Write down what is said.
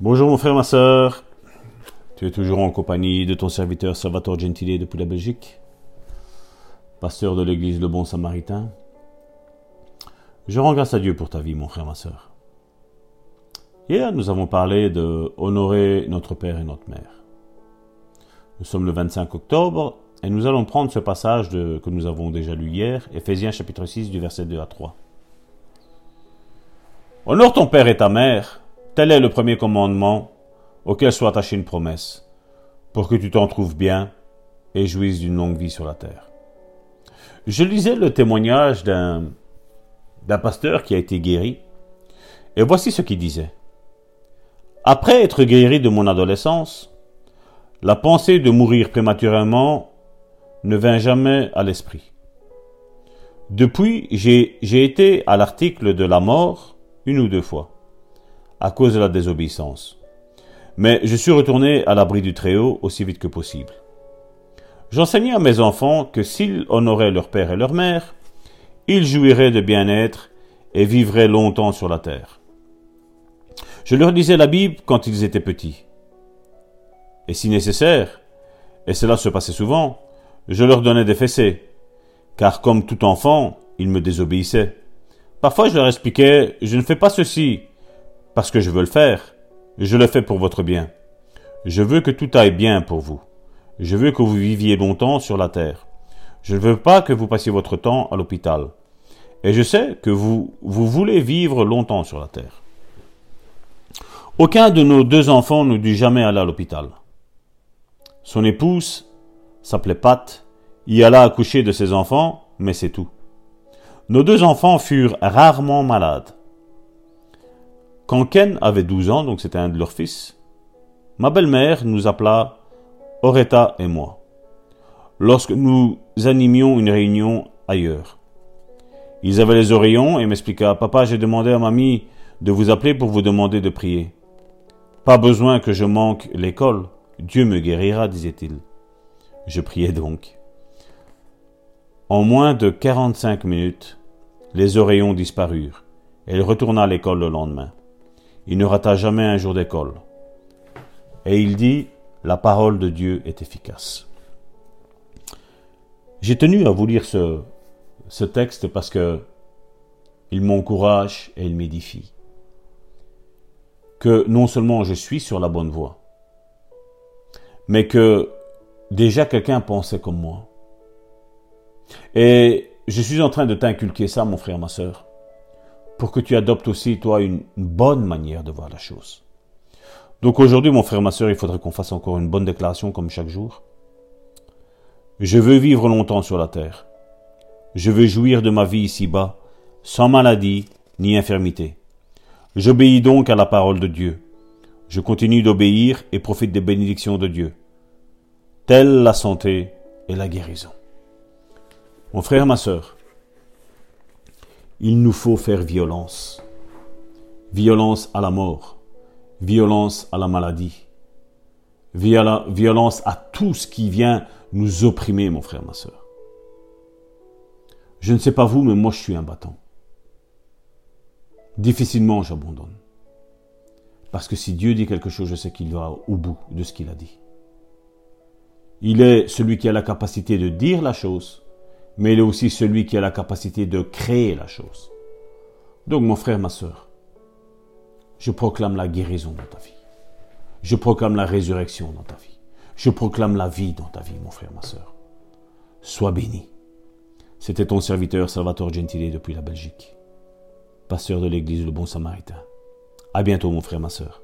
Bonjour mon frère, ma soeur. Tu es toujours en compagnie de ton serviteur Salvatore Gentile depuis la Belgique, pasteur de l'église Le Bon Samaritain. Je rends grâce à Dieu pour ta vie, mon frère, ma soeur. Hier, nous avons parlé de honorer notre Père et notre Mère. Nous sommes le 25 octobre et nous allons prendre ce passage que nous avons déjà lu hier, Ephésiens chapitre 6 du verset 2 à 3. Honore ton Père et ta Mère, Tel est le premier commandement auquel soit attachée une promesse, pour que tu t'en trouves bien et jouisses d'une longue vie sur la terre. Je lisais le témoignage d'un, pasteur qui a été guéri, et voici ce qu'il disait. Après être guéri de mon adolescence, la pensée de mourir prématurément ne vint jamais à l'esprit. Depuis, j'ai été à l'article de la mort une ou deux fois à cause de la désobéissance. Mais je suis retourné à l'abri du Très-Haut aussi vite que possible. J'enseignais à mes enfants que s'ils honoraient leur père et leur mère, ils jouiraient de bien-être et vivraient longtemps sur la terre. Je leur disais la Bible quand ils étaient petits. Et si nécessaire, et cela se passait souvent, je leur donnais des fessées, car comme tout enfant, ils me désobéissaient. Parfois je leur expliquais, je ne fais pas ceci, parce que je veux le faire. Je le fais pour votre bien. Je veux que tout aille bien pour vous. Je veux que vous viviez longtemps sur la terre. Je ne veux pas que vous passiez votre temps à l'hôpital. Et je sais que vous, voulez vivre longtemps sur la terre. Aucun de nos deux enfants ne dut jamais aller à l'hôpital. Son épouse s'appelait Pat, y alla accoucher de ses enfants, mais c'est tout. Nos deux enfants furent rarement malades. Quand Ken avait 12 ans, donc c'était un de leurs fils, ma belle-mère nous appela Oretta et moi, lorsque nous animions une réunion ailleurs. Ils avaient les oreillons et m'expliqua Papa, j'ai demandé à mamie de vous appeler pour vous demander de prier. Pas besoin que je manque l'école. Dieu me guérira, disait-il. Je priais donc. En moins de quarante-cinq minutes, les oreillons disparurent. Elle retourna à l'école le lendemain. Il ne rata jamais un jour d'école. Et il dit, la parole de Dieu est efficace. J'ai tenu à vous lire ce, texte parce que il m'encourage et il m'édifie. Que non seulement je suis sur la bonne voie, mais que déjà quelqu'un pensait comme moi. Et je suis en train de t'inculquer ça, mon frère, ma soeur pour que tu adoptes aussi, toi, une bonne manière de voir la chose. Donc aujourd'hui, mon frère, ma soeur, il faudrait qu'on fasse encore une bonne déclaration comme chaque jour. Je veux vivre longtemps sur la terre. Je veux jouir de ma vie ici-bas, sans maladie ni infirmité. J'obéis donc à la parole de Dieu. Je continue d'obéir et profite des bénédictions de Dieu. Telle la santé et la guérison. Mon frère, ma soeur, il nous faut faire violence. Violence à la mort, violence à la maladie, violence à tout ce qui vient nous opprimer, mon frère, ma soeur. Je ne sais pas vous, mais moi je suis un battant. Difficilement j'abandonne. Parce que si Dieu dit quelque chose, je sais qu'il va au bout de ce qu'il a dit. Il est celui qui a la capacité de dire la chose mais il est aussi celui qui a la capacité de créer la chose. Donc mon frère, ma soeur, je proclame la guérison dans ta vie. Je proclame la résurrection dans ta vie. Je proclame la vie dans ta vie, mon frère, ma soeur. Sois béni. C'était ton serviteur Salvatore Gentile depuis la Belgique, pasteur de l'église Le Bon Samaritain. À bientôt, mon frère, ma soeur.